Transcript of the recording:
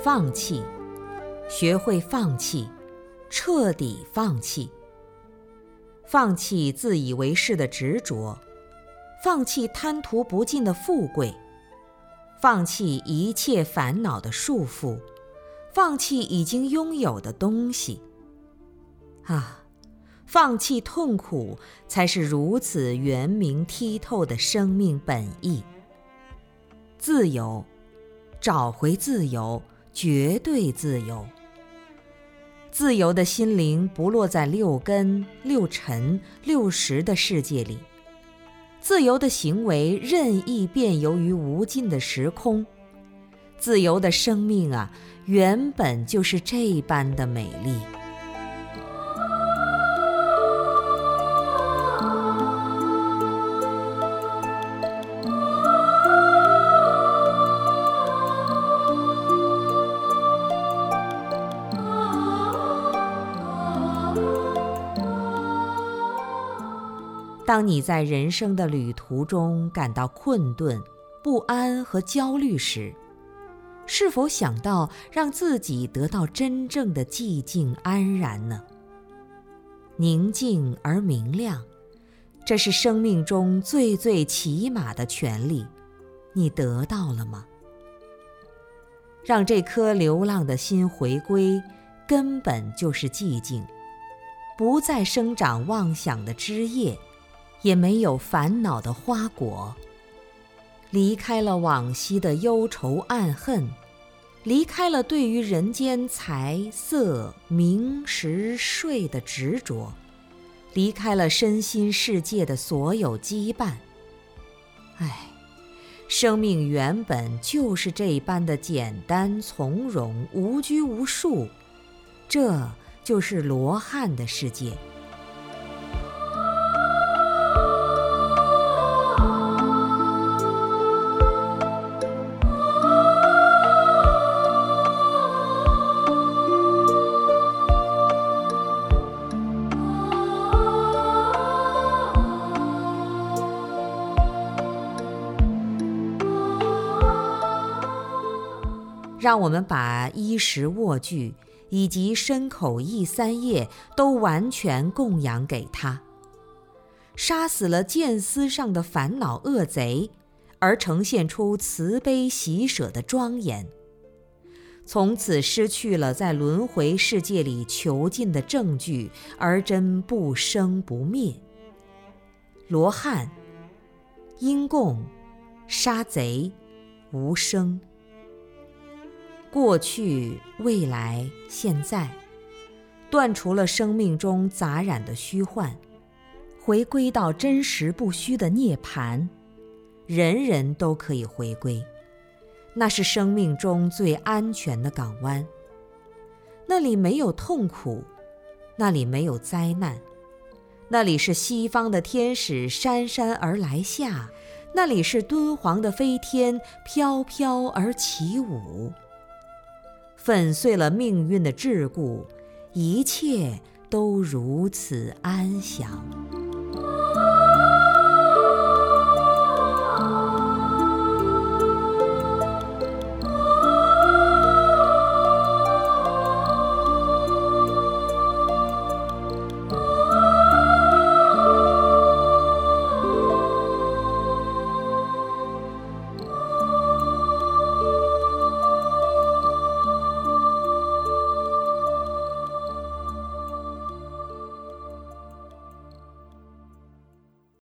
放弃，学会放弃，彻底放弃。放弃自以为是的执着，放弃贪图不尽的富贵，放弃一切烦恼的束缚，放弃已经拥有的东西。啊，放弃痛苦，才是如此圆明剔透的生命本意。自由。找回自由，绝对自由。自由的心灵不落在六根、六尘、六识的世界里，自由的行为任意遍游于无尽的时空。自由的生命啊，原本就是这般的美丽。当你在人生的旅途中感到困顿、不安和焦虑时，是否想到让自己得到真正的寂静安然呢？宁静而明亮，这是生命中最最起码的权利，你得到了吗？让这颗流浪的心回归，根本就是寂静，不再生长妄想的枝叶。也没有烦恼的花果，离开了往昔的忧愁暗恨，离开了对于人间财色名食睡的执着，离开了身心世界的所有羁绊。唉，生命原本就是这般的简单从容、无拘无束，这就是罗汉的世界。让我们把衣食卧具以及身口意三业都完全供养给他，杀死了见思上的烦恼恶贼，而呈现出慈悲喜舍的庄严。从此失去了在轮回世界里囚禁的证据，而真不生不灭。罗汉，因供，杀贼，无生。过去、未来、现在，断除了生命中杂染的虚幻，回归到真实不虚的涅槃，人人都可以回归。那是生命中最安全的港湾。那里没有痛苦，那里没有灾难，那里是西方的天使姗姗而来下，那里是敦煌的飞天飘飘而起舞。粉碎了命运的桎梏，一切都如此安详。